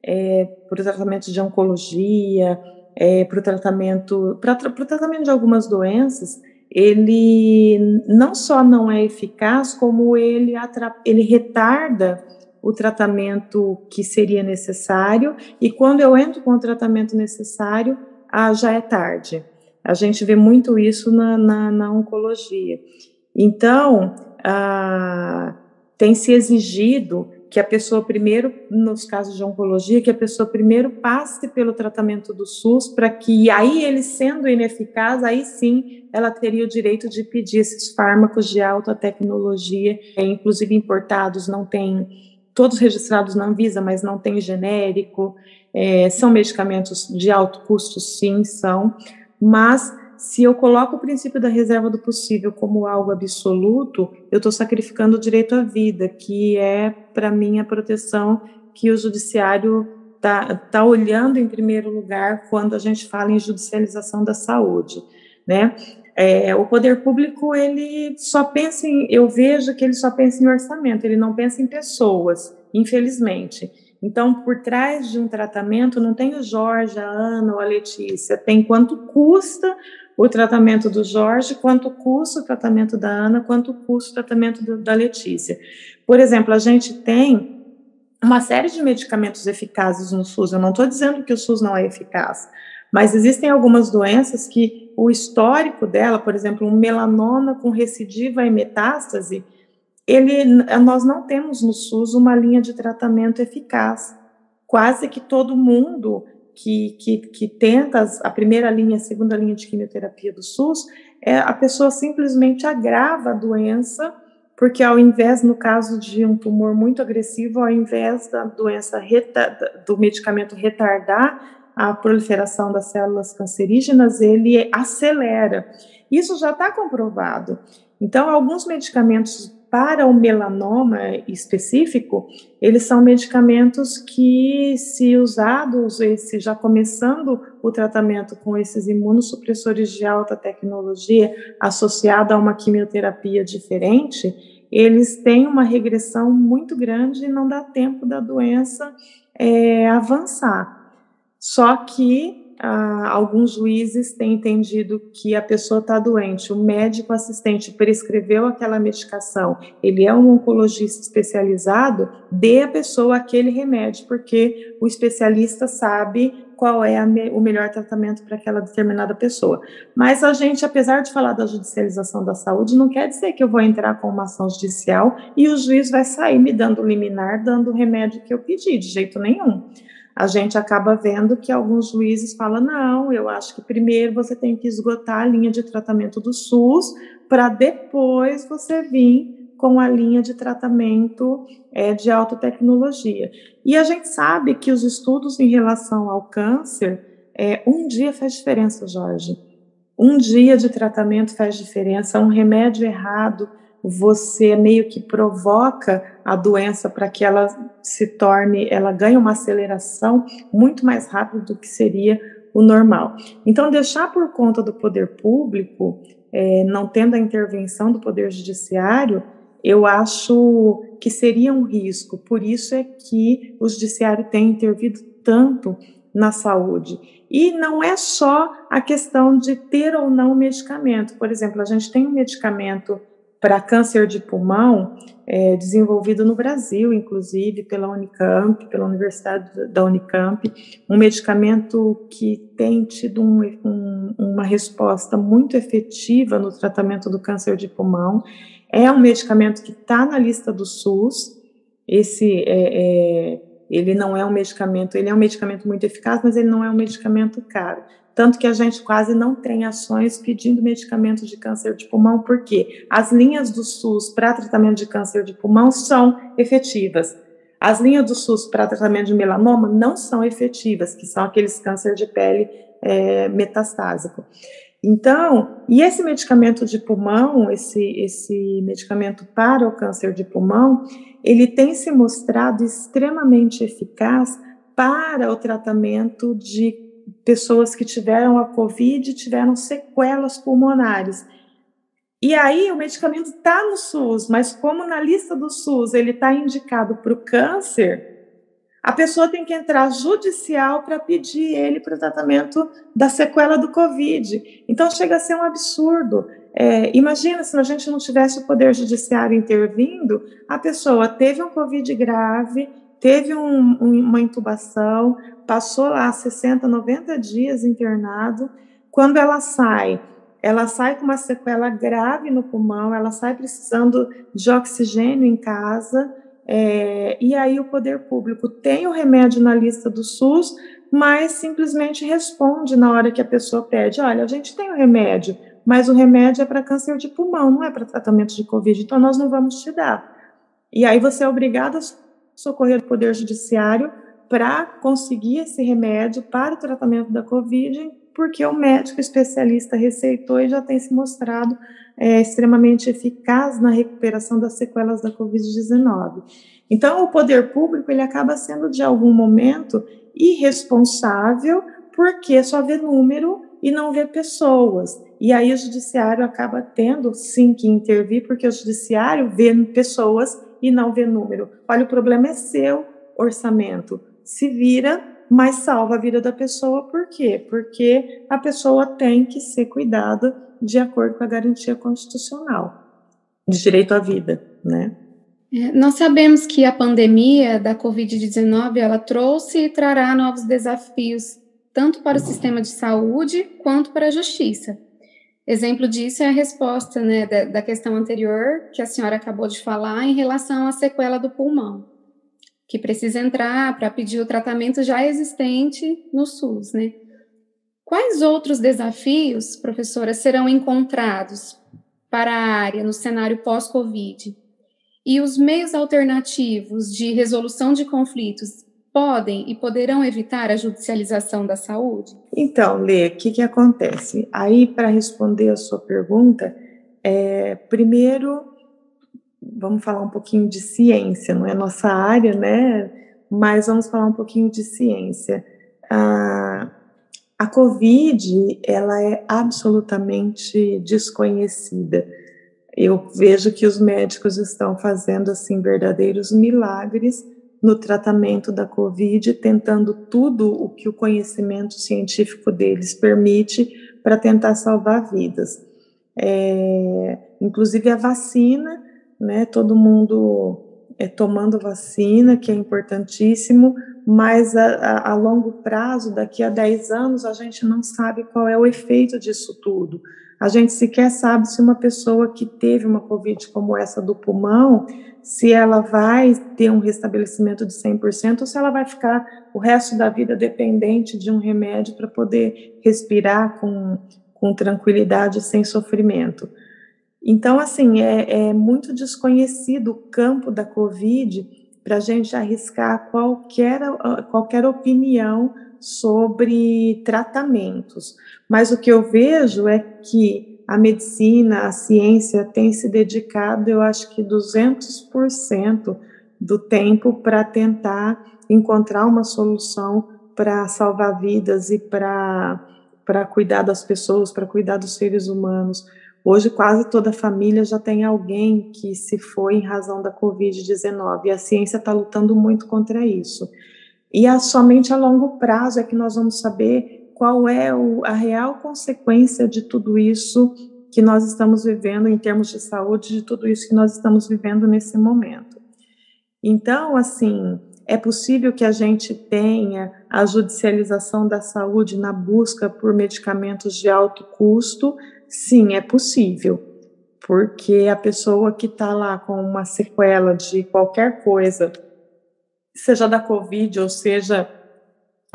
é, para o tratamento de oncologia, é, para o tratamento, para o tratamento de algumas doenças, ele não só não é eficaz, como ele, ele retarda o tratamento que seria necessário, e quando eu entro com o tratamento necessário, ah, já é tarde. A gente vê muito isso na, na, na oncologia. Então, ah, tem se exigido que a pessoa primeiro, nos casos de oncologia, que a pessoa primeiro passe pelo tratamento do SUS, para que aí ele sendo ineficaz, aí sim ela teria o direito de pedir esses fármacos de alta tecnologia, é, inclusive importados, não tem, todos registrados na Anvisa, mas não tem genérico, é, são medicamentos de alto custo, sim, são, mas se eu coloco o princípio da reserva do possível como algo absoluto, eu estou sacrificando o direito à vida, que é, para mim, a proteção que o judiciário está tá olhando em primeiro lugar quando a gente fala em judicialização da saúde, né? É, o poder público, ele só pensa em, eu vejo que ele só pensa em orçamento, ele não pensa em pessoas, infelizmente. Então, por trás de um tratamento, não tem o Jorge, a Ana ou a Letícia, tem quanto custa o tratamento do Jorge, quanto custa o tratamento da Ana, quanto custa o tratamento do, da Letícia. Por exemplo, a gente tem uma série de medicamentos eficazes no SUS. Eu não estou dizendo que o SUS não é eficaz, mas existem algumas doenças que o histórico dela, por exemplo, um melanoma com recidiva e metástase, ele, nós não temos no SUS uma linha de tratamento eficaz. Quase que todo mundo que, que, que tenta a primeira linha, a segunda linha de quimioterapia do SUS, é, a pessoa simplesmente agrava a doença, porque ao invés, no caso de um tumor muito agressivo, ao invés da doença do medicamento retardar a proliferação das células cancerígenas, ele acelera. Isso já está comprovado. Então, alguns medicamentos para o melanoma específico, eles são medicamentos que, se usados, esse, já começando o tratamento com esses imunossupressores de alta tecnologia, associado a uma quimioterapia diferente, eles têm uma regressão muito grande e não dá tempo da doença é, avançar. Só que ah, alguns juízes têm entendido que a pessoa está doente, o médico assistente prescreveu aquela medicação, ele é um oncologista especializado, dê à pessoa aquele remédio, porque o especialista sabe qual é me, o melhor tratamento para aquela determinada pessoa. Mas a gente, apesar de falar da judicialização da saúde, não quer dizer que eu vou entrar com uma ação judicial e o juiz vai sair me dando liminar, dando o remédio que eu pedi, de jeito nenhum a gente acaba vendo que alguns juízes falam: não, eu acho que primeiro você tem que esgotar a linha de tratamento do SUS, para depois você vir com a linha de tratamento é, de alta tecnologia. E a gente sabe que os estudos em relação ao câncer, é, um dia faz diferença, Jorge. Um dia de tratamento faz diferença, um remédio errado você meio que provoca a doença para que ela se torne, ela ganhe uma aceleração muito mais rápido do que seria o normal. Então, deixar por conta do poder público, é, não tendo a intervenção do poder judiciário, eu acho que seria um risco. Por isso é que o judiciário tem intervido tanto na saúde. E não é só a questão de ter ou não medicamento. Por exemplo, a gente tem um medicamento para câncer de pulmão, é, desenvolvido no Brasil, inclusive pela Unicamp, pela Universidade da Unicamp, um medicamento que tem tido um, um, uma resposta muito efetiva no tratamento do câncer de pulmão. É um medicamento que está na lista do SUS. Esse é, é, ele não é um medicamento, ele é um medicamento muito eficaz, mas ele não é um medicamento caro. Tanto que a gente quase não tem ações pedindo medicamento de câncer de pulmão, porque as linhas do SUS para tratamento de câncer de pulmão são efetivas. As linhas do SUS para tratamento de melanoma não são efetivas, que são aqueles câncer de pele é, metastásico. Então, e esse medicamento de pulmão, esse, esse medicamento para o câncer de pulmão, ele tem se mostrado extremamente eficaz para o tratamento de pessoas que tiveram a Covid tiveram sequelas pulmonares. E aí o medicamento está no SUS, mas como na lista do SUS ele está indicado para o câncer, a pessoa tem que entrar judicial para pedir ele para o tratamento da sequela do Covid. Então chega a ser um absurdo. É, imagina se a gente não tivesse o Poder Judiciário intervindo, a pessoa teve um Covid grave, teve um, um, uma intubação, passou lá 60, 90 dias internado. Quando ela sai, ela sai com uma sequela grave no pulmão, ela sai precisando de oxigênio em casa é, e aí o poder público tem o remédio na lista do SUS, mas simplesmente responde na hora que a pessoa pede: olha, a gente tem o remédio, mas o remédio é para câncer de pulmão, não é para tratamento de Covid, então nós não vamos te dar. E aí você é obrigado a socorrer o Poder Judiciário para conseguir esse remédio para o tratamento da Covid, porque o médico especialista receitou e já tem se mostrado é, extremamente eficaz na recuperação das sequelas da Covid-19. Então, o poder público ele acaba sendo, de algum momento, irresponsável, porque só vê número e não vê pessoas. E aí o judiciário acaba tendo, sim, que intervir, porque o judiciário vê pessoas e não vê número. Olha, o problema é seu orçamento. Se vira mas salva a vida da pessoa, por quê? Porque a pessoa tem que ser cuidada de acordo com a garantia constitucional de direito à vida, né? É, nós sabemos que a pandemia da Covid-19 ela trouxe e trará novos desafios tanto para o sistema de saúde quanto para a justiça. Exemplo disso é a resposta né, da, da questão anterior que a senhora acabou de falar em relação à sequela do pulmão que precisa entrar para pedir o tratamento já existente no SUS, né? Quais outros desafios, professora, serão encontrados para a área no cenário pós-Covid? E os meios alternativos de resolução de conflitos podem e poderão evitar a judicialização da saúde? Então, Lê, o que, que acontece? Aí, para responder a sua pergunta, é, primeiro vamos falar um pouquinho de ciência, não é nossa área, né? Mas vamos falar um pouquinho de ciência. A, a COVID, ela é absolutamente desconhecida. Eu vejo que os médicos estão fazendo assim verdadeiros milagres no tratamento da COVID, tentando tudo o que o conhecimento científico deles permite para tentar salvar vidas. É, inclusive a vacina né? Todo mundo é, tomando vacina, que é importantíssimo, mas a, a, a, longo prazo, daqui a 10 anos, a gente não sabe qual é o efeito disso tudo. A gente sequer sabe se uma pessoa que teve uma Covid como essa do pulmão, se ela vai ter um restabelecimento de 100% ou se ela vai ficar o resto da vida dependente de um remédio para poder respirar com, com tranquilidade, sem sofrimento. Então, assim, é, é muito desconhecido o campo da Covid para a gente arriscar qualquer, qualquer opinião sobre tratamentos. Mas o que eu vejo é que a medicina, a ciência tem se dedicado, eu acho que 200% do tempo para tentar encontrar uma solução para salvar vidas e para cuidar das pessoas, para cuidar dos seres humanos. Hoje, quase toda família já tem alguém que se foi em razão da Covid-19 e a ciência está lutando muito contra isso. E a, somente a longo prazo é que nós vamos saber qual é o, a real consequência de tudo isso que nós estamos vivendo em termos de saúde, de tudo isso que nós estamos vivendo nesse momento. Então, assim, é possível que a gente tenha a judicialização da saúde na busca por medicamentos de alto custo, Sim, é possível, porque a pessoa que está lá com uma sequela de qualquer coisa, seja da Covid ou seja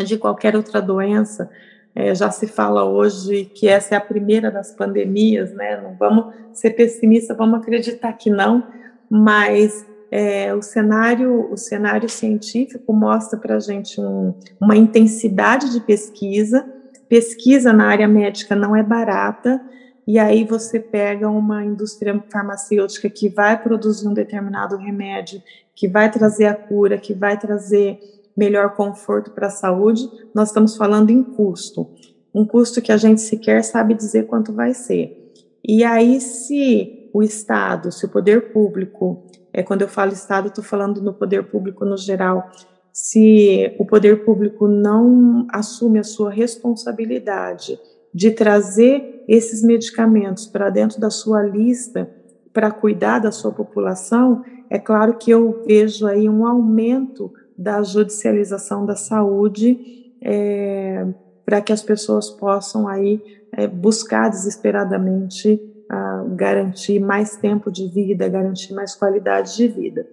de qualquer outra doença, É, já se fala hoje que essa é a primeira das pandemias, né? Não vamos ser pessimistas, vamos acreditar que não, mas é, o cenário o cenário científico mostra para a gente um, uma intensidade de pesquisa. Pesquisa na área médica não é barata, e aí você pega uma indústria farmacêutica que vai produzir um determinado remédio, que vai trazer a cura, que vai trazer melhor conforto para a saúde, nós estamos falando em custo. Um custo que a gente sequer sabe dizer quanto vai ser. E aí, se o Estado, se o poder público, é, quando eu falo Estado, estou falando no poder público no geral, se o poder público não assume a sua responsabilidade de trazer esses medicamentos para dentro da sua lista para cuidar da sua população, é claro que eu vejo aí um aumento da judicialização da saúde é, para que as pessoas possam aí é, buscar desesperadamente a, garantir mais tempo de vida, garantir mais qualidade de vida.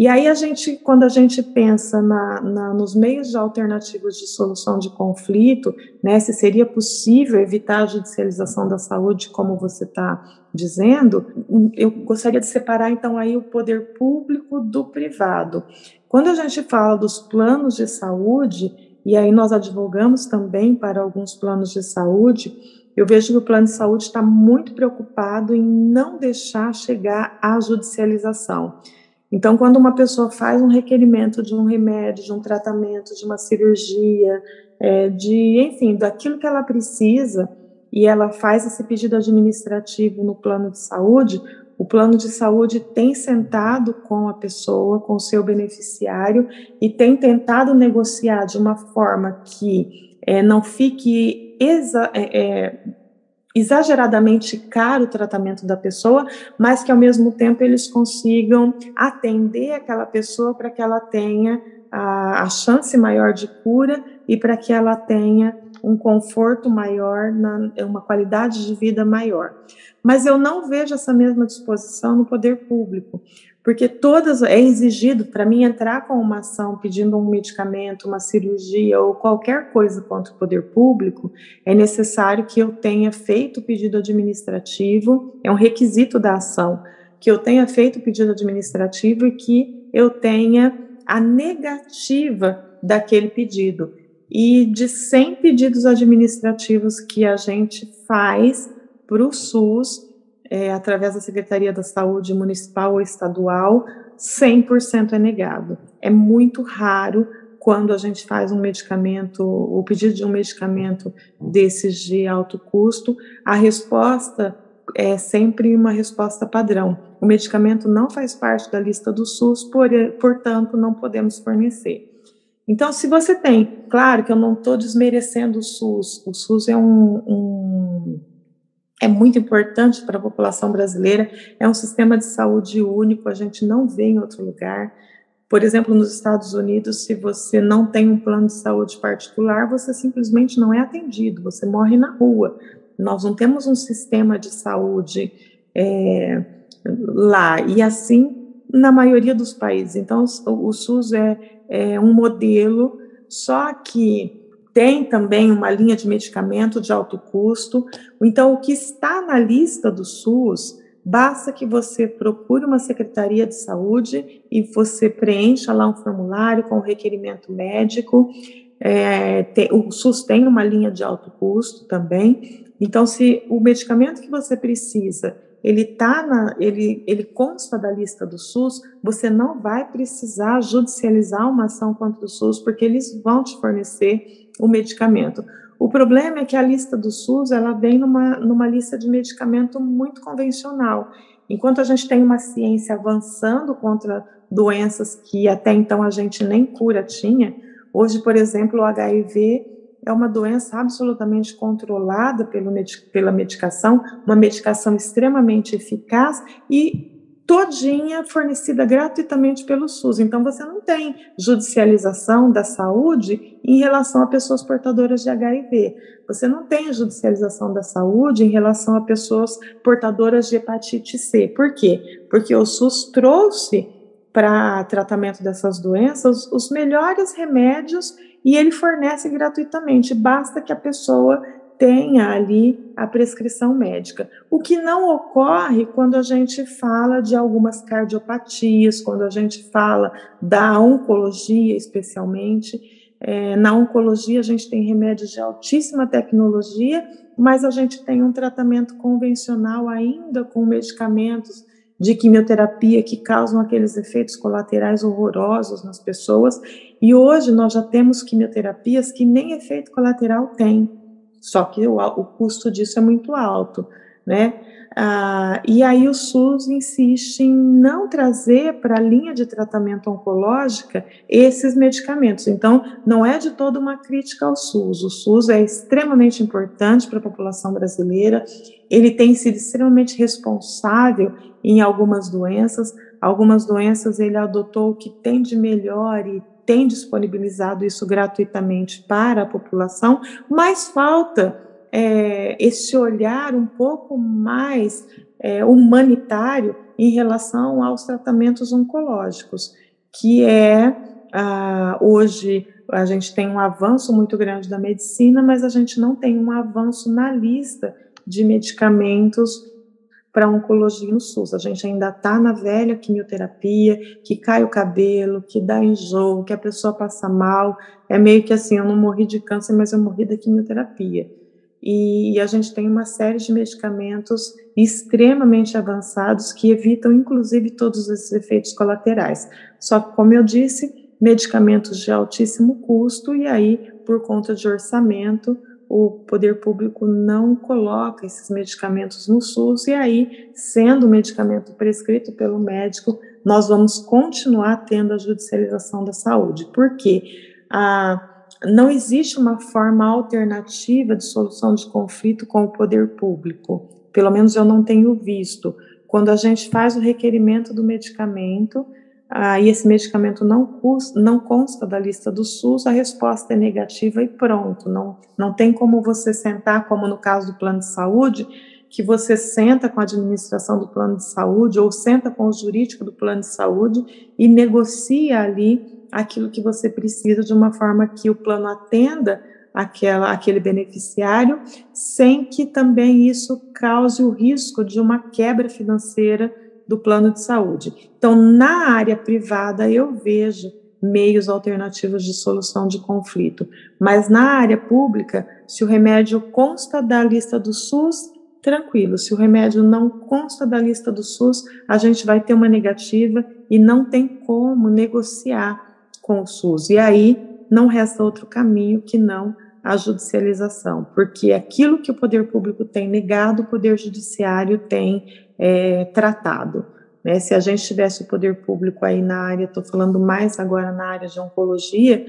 E aí a gente, quando a gente pensa na, na, nos meios de alternativos de solução de conflito, né, se seria possível evitar a judicialização da saúde, como você está dizendo, eu gostaria de separar então aí o poder público do privado. Quando a gente fala dos planos de saúde, e aí nós advogamos também para alguns planos de saúde, eu vejo que o plano de saúde está muito preocupado em não deixar chegar à judicialização. Então, quando uma pessoa faz um requerimento de um remédio, de um tratamento, de uma cirurgia, é, de, enfim, daquilo que ela precisa, e ela faz esse pedido administrativo no plano de saúde, o plano de saúde tem sentado com a pessoa, com o seu beneficiário, e tem tentado negociar de uma forma que é, não fique exa é, é, exageradamente caro o tratamento da pessoa, mas que ao mesmo tempo eles consigam atender aquela pessoa para que ela tenha a, a chance maior de cura e para que ela tenha um conforto maior, na, uma qualidade de vida maior. Mas eu não vejo essa mesma disposição no poder público, porque todas é exigido para mim entrar com uma ação pedindo um medicamento, uma cirurgia ou qualquer coisa contra o poder público, é necessário que eu tenha feito o pedido administrativo, é um requisito da ação, que eu tenha feito o pedido administrativo e que eu tenha a negativa daquele pedido. E de 100 pedidos administrativos que a gente faz, para o SUS, é, através da Secretaria da Saúde Municipal ou Estadual, 100% é negado. É muito raro quando a gente faz um medicamento, o pedido de um medicamento desses de alto custo, a resposta é sempre uma resposta padrão. O medicamento não faz parte da lista do SUS, por, portanto, não podemos fornecer. Então, se você tem, claro que eu não estou desmerecendo o SUS, o SUS é um, um é muito importante para a população brasileira, é um sistema de saúde único, a gente não vê em outro lugar. Por exemplo, nos Estados Unidos, se você não tem um plano de saúde particular, você simplesmente não é atendido, você morre na rua. Nós não temos um sistema de saúde é, lá, e assim na maioria dos países. Então, o, SUS é, é um modelo, só que tem também uma linha de medicamento de alto custo. Então, o que está na lista do SUS, basta que você procure uma secretaria de saúde e você preencha lá um formulário com o requerimento médico. É, o SUS tem uma linha de alto custo também. Então, se o medicamento que você precisa ele tá na, ele, ele consta da lista do SUS, você não vai precisar judicializar uma ação contra o SUS, porque eles vão te fornecer o medicamento. O problema é que a lista do SUS ela vem numa, numa lista de medicamento muito convencional. Enquanto a gente tem uma ciência avançando contra doenças que até então a gente nem cura tinha, hoje, por exemplo, o HIV é uma doença absolutamente controlada pelo, pela medicação, uma medicação extremamente eficaz e todinha fornecida gratuitamente pelo SUS. Então você não tem judicialização da saúde em relação a pessoas portadoras de HIV. Você não tem judicialização da saúde em relação a pessoas portadoras de hepatite C. Por quê? Porque o SUS trouxe para tratamento dessas doenças os melhores remédios e ele fornece gratuitamente, basta que a pessoa tenha ali a prescrição médica. O que não ocorre quando a gente fala de algumas cardiopatias, quando a gente fala da oncologia, especialmente. É, na oncologia, a gente tem remédios de altíssima tecnologia, mas a gente tem um tratamento convencional ainda com medicamentos de quimioterapia que causam aqueles efeitos colaterais horrorosos nas pessoas. E hoje nós já temos quimioterapias que nem efeito colateral têm. Só que o, o custo disso é muito alto, né? Ah, e aí o SUS insiste em não trazer para a linha de tratamento oncológica esses medicamentos. Então, não é de toda uma crítica ao SUS. O SUS é extremamente importante para a população brasileira. Ele tem sido extremamente responsável em algumas doenças. Algumas doenças ele adotou o que tem de melhor e tem disponibilizado isso gratuitamente para a população, mas falta é, esse olhar um pouco mais é, humanitário em relação aos tratamentos oncológicos, que é ah, hoje a gente tem um avanço muito grande da medicina, mas a gente não tem um avanço na lista de medicamentos para oncologia no SUS. A gente ainda está na velha quimioterapia, que cai o cabelo, que dá enjoo, que a pessoa passa mal. É meio que assim, eu não morri de câncer, mas eu morri da quimioterapia. E, e a gente tem uma série de medicamentos extremamente avançados que evitam, inclusive, todos esses efeitos colaterais. Só que, como eu disse, medicamentos de altíssimo custo, e aí, por conta de orçamento, o poder público não coloca esses medicamentos no SUS, e aí, sendo o medicamento prescrito pelo médico, nós vamos continuar tendo a judicialização da saúde. Por quê? Ah, não existe uma forma alternativa de solução de conflito com o poder público. Pelo menos eu não tenho visto. Quando a gente faz o requerimento do medicamento, ah, e esse medicamento não, custa, não consta da lista do SUS, a resposta é negativa e pronto. Não, não tem como você sentar, como no caso do plano de saúde, que você senta com a administração do plano de saúde ou senta com o jurídico do plano de saúde e negocia ali aquilo que você precisa de uma forma que o plano atenda aquela, aquele beneficiário, sem que também isso cause o risco de uma quebra financeira do plano de saúde. Então, na área privada, eu vejo meios alternativos de solução de conflito, mas na área pública, se o remédio consta da lista do SUS, tranquilo. Se o remédio não consta da lista do SUS, a gente vai ter uma negativa e não tem como negociar com o SUS. E aí não resta outro caminho que não a judicialização, porque aquilo que o poder público tem negado, o poder judiciário tem é, tratado. Né? Se a gente tivesse o poder público aí na área, estou falando mais agora na área de oncologia,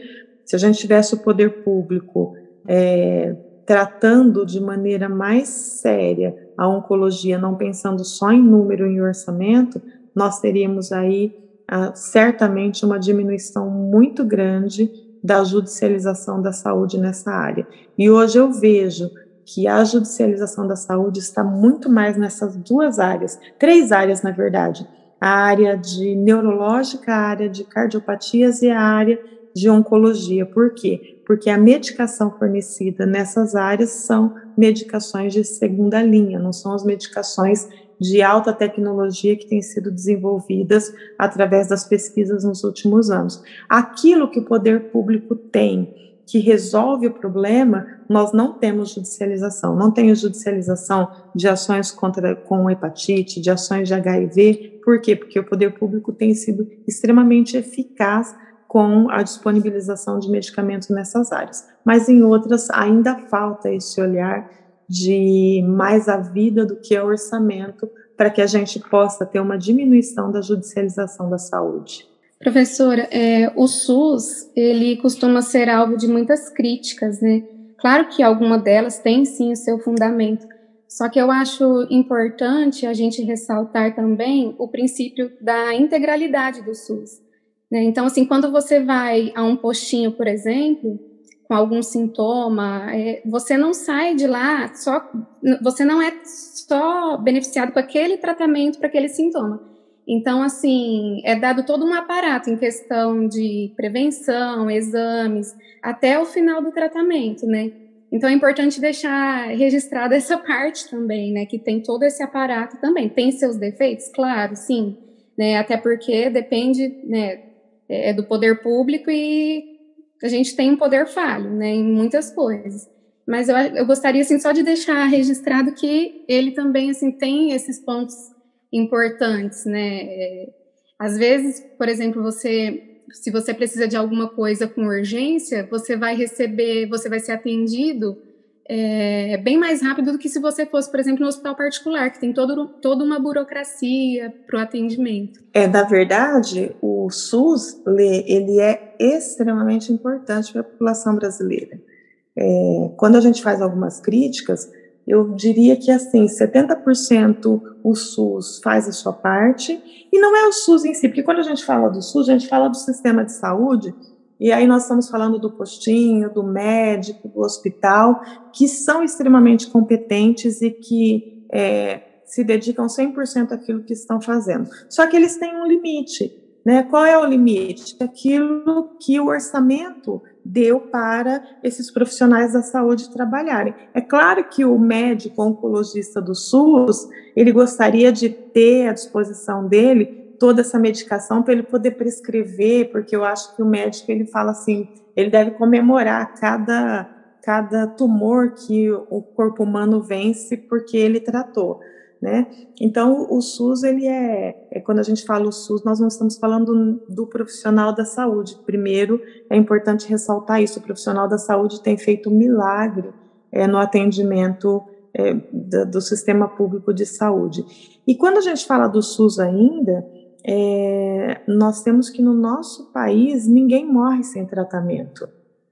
se a gente tivesse o poder público é, tratando de maneira mais séria a oncologia, não pensando só em número e orçamento, nós teríamos aí ah, certamente uma diminuição muito grande da judicialização da saúde nessa área. E hoje eu vejo que a judicialização da saúde está muito mais nessas duas áreas, três áreas, na verdade: a área de neurológica, a área de cardiopatias e a área de oncologia. Por quê? Porque a medicação fornecida nessas áreas são medicações de segunda linha, não são as medicações de alta tecnologia que têm sido desenvolvidas através das pesquisas nos últimos anos. Aquilo que o poder público tem que resolve o problema, nós não temos judicialização. Não tem judicialização de ações contra com hepatite, de ações de HIV. Por quê? Porque o poder público tem sido extremamente eficaz com a disponibilização de medicamentos nessas áreas. Mas em outras ainda falta esse olhar de mais a vida do que o orçamento para que a gente possa ter uma diminuição da judicialização da saúde. Professora, é, o SUS, ele costuma ser alvo de muitas críticas, né? Claro que alguma delas tem sim o seu fundamento, só que eu acho importante a gente ressaltar também o princípio da integralidade do SUS. Né? Então, assim, quando você vai a um postinho, por exemplo, com algum sintoma, é, você não sai de lá só, você não é só beneficiado com aquele tratamento para aquele sintoma Então, assim, é dado todo um aparato em questão de prevenção, exames, até o final do tratamento, né? Então é importante deixar registrada essa parte também, né? Que tem todo esse aparato também. Tem seus defeitos? Claro, sim. Né, até porque depende né, é, é do poder público e a gente tem um poder falho né, em muitas coisas. Mas eu, eu gostaria assim, só de deixar registrado que ele também assim, tem esses pontos importantes. Né? É, às vezes, por exemplo, você se você precisa de alguma coisa com urgência, você vai receber, você vai ser atendido é, bem mais rápido do que se você fosse, por exemplo, no hospital particular, que tem todo, toda uma burocracia para o atendimento. É, na verdade, o SUS, ele é extremamente importante para a população brasileira. É, quando a gente faz algumas críticas, eu diria que assim, 70% o SUS faz a sua parte, e não é o SUS em si, porque quando a gente fala do SUS, a gente fala do sistema de saúde, e aí nós estamos falando do postinho, do médico, do hospital, que são extremamente competentes e que é, se dedicam 100% àquilo que estão fazendo. Só que eles têm um limite. Né? Qual é o limite? Aquilo que o orçamento deu para esses profissionais da saúde trabalharem. É claro que o médico oncologista do SUS, ele gostaria de ter à disposição dele toda essa medicação para ele poder prescrever, porque eu acho que o médico ele fala assim, ele deve comemorar cada cada tumor que o corpo humano vence porque ele tratou né? Então, o SUS, ele é, é, quando a gente fala o SUS, nós não estamos falando do, profissional da saúde. Primeiro, é importante ressaltar isso, o profissional da saúde tem feito um milagre é, no atendimento é, do, do, sistema público de saúde. E quando a gente fala do SUS ainda, é, nós temos que no nosso país ninguém morre sem tratamento,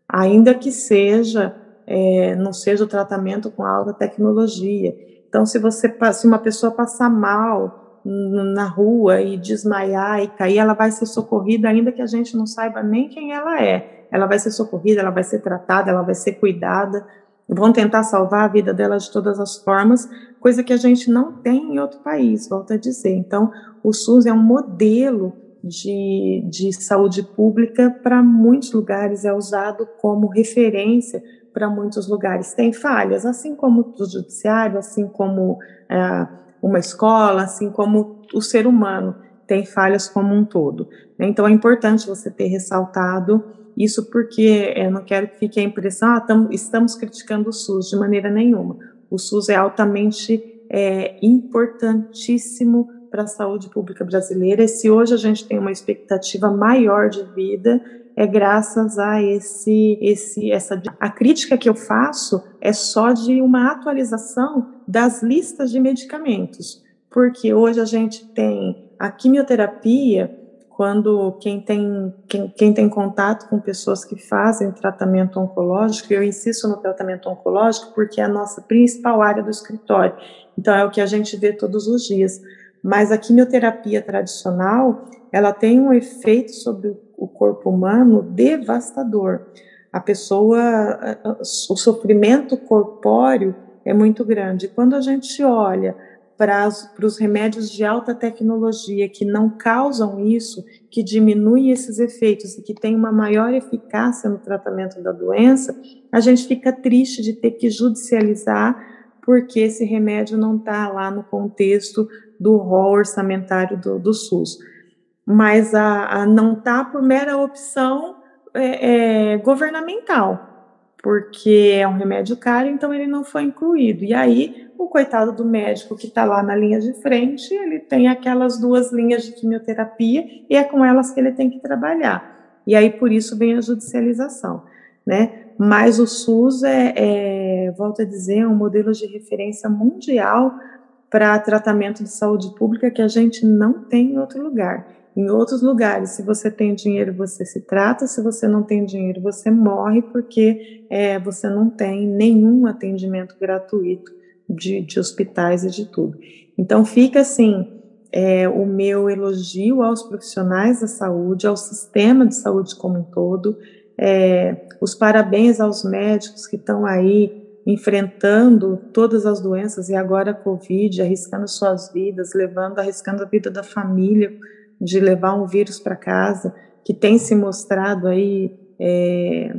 ainda que seja, é, não seja o tratamento com alta tecnologia. Então, se você se uma pessoa passar mal na rua e desmaiar e cair, ela vai ser socorrida, ainda que a gente não saiba nem quem ela é. Ela vai ser socorrida, ela vai ser tratada, ela vai ser cuidada. Vão tentar salvar a vida dela de todas as formas, coisa que a gente não tem em outro país, volto a dizer. Então, o SUS é um modelo de, de saúde pública para muitos lugares, é usado como referência para muitos lugares. Tem falhas, assim como o judiciário, assim como é, uma escola, assim como o ser humano tem falhas como um todo. Né? Então é importante você ter ressaltado isso, porque eu não quero que fique a impressão, ah, tam, estamos criticando o SUS de maneira nenhuma. O SUS é altamente é, importantíssimo para a saúde pública brasileira. E se hoje a gente tem uma expectativa maior de vida, é graças a esse, esse, essa. A crítica que eu faço é só de uma atualização das listas de medicamentos, porque hoje a gente tem a quimioterapia, quando quem tem, quem, quem tem contato com pessoas que fazem tratamento oncológico, eu insisto no tratamento oncológico porque é a nossa principal área do escritório, então é o que a gente vê todos os dias. Mas a quimioterapia tradicional, ela tem um efeito sobre o corpo humano devastador. A pessoa, o sofrimento corpóreo é muito grande. Quando a gente olha para, os remédios de alta tecnologia que não causam isso, que diminuem esses efeitos e que tem uma maior eficácia no tratamento da doença, a gente fica triste de ter que judicializar porque esse remédio não está lá no contexto do rol orçamentário do, do SUS mas a, a não está por mera opção é, é, governamental, porque é um remédio caro, então ele não foi incluído. E aí, o coitado do médico que está lá na linha de frente, ele tem aquelas duas linhas de quimioterapia e é com elas que ele tem que trabalhar. E aí, por isso, vem a judicialização, né? Mas o SUS é, é volto a dizer, um modelo de referência mundial para tratamento de saúde pública que a gente não tem em outro lugar. Em outros lugares, se você tem dinheiro, você se trata, se você não tem dinheiro, você morre porque é, você não tem nenhum atendimento gratuito de, de hospitais e de tudo. Então, fica assim é, o meu elogio aos profissionais da saúde, ao sistema de saúde como um todo, é, os parabéns aos médicos que estão aí enfrentando todas as doenças e agora a Covid, arriscando suas vidas, levando, arriscando a vida da família, de levar um vírus para casa, que tem se mostrado aí é,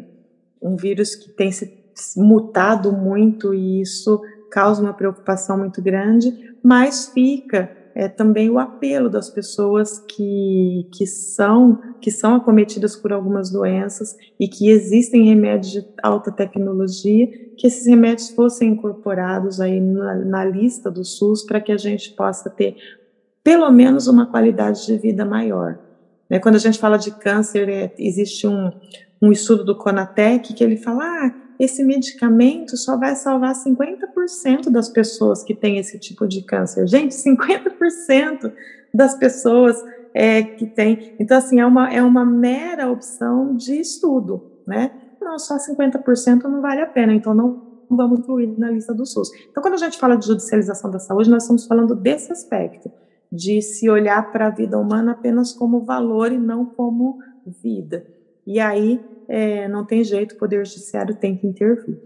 um vírus que tem se mutado muito e isso causa uma preocupação muito grande, mas fica é, também o apelo das pessoas que, que, são, que são acometidas por algumas doenças e que existem remédios de alta tecnologia, que esses remédios fossem incorporados aí na, na lista do SUS para que a gente possa ter pelo menos uma qualidade de vida maior. Né? Quando a gente fala de câncer, é, existe um, um estudo do Conatec que ele fala, ah, esse medicamento só vai salvar 50% das pessoas que têm esse tipo de câncer. Gente, 50% das pessoas é, que têm. Então, assim, é uma, é uma mera opção de estudo, né? Não, só 50% não vale a pena, então não vamos incluir na lista do SUS. Então, quando a gente fala de judicialização da saúde, nós estamos falando desse aspecto, de se olhar para a vida humana apenas como valor e não como vida. E aí, é, não tem jeito, o Poder Judiciário tem que intervir.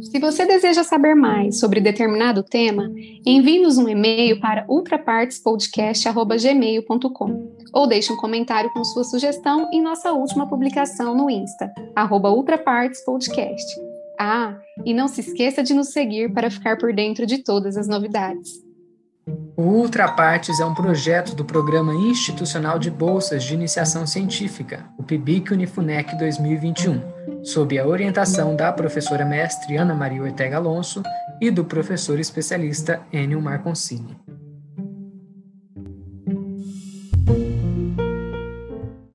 Se você deseja saber mais sobre determinado tema, envie-nos um e-mail para ultrapartespodcast.gmail.com ou deixe um comentário com sua sugestão em nossa última publicação no Insta, ultrapartespodcast. Ah, e não se esqueça de nos seguir para ficar por dentro de todas as novidades. O Ultrapartes é um projeto do Programa Institucional de Bolsas de Iniciação Científica, o PIBIC Unifunec 2021, sob a orientação da professora mestre Ana Maria Ortega Alonso e do professor especialista Enio Marconcini.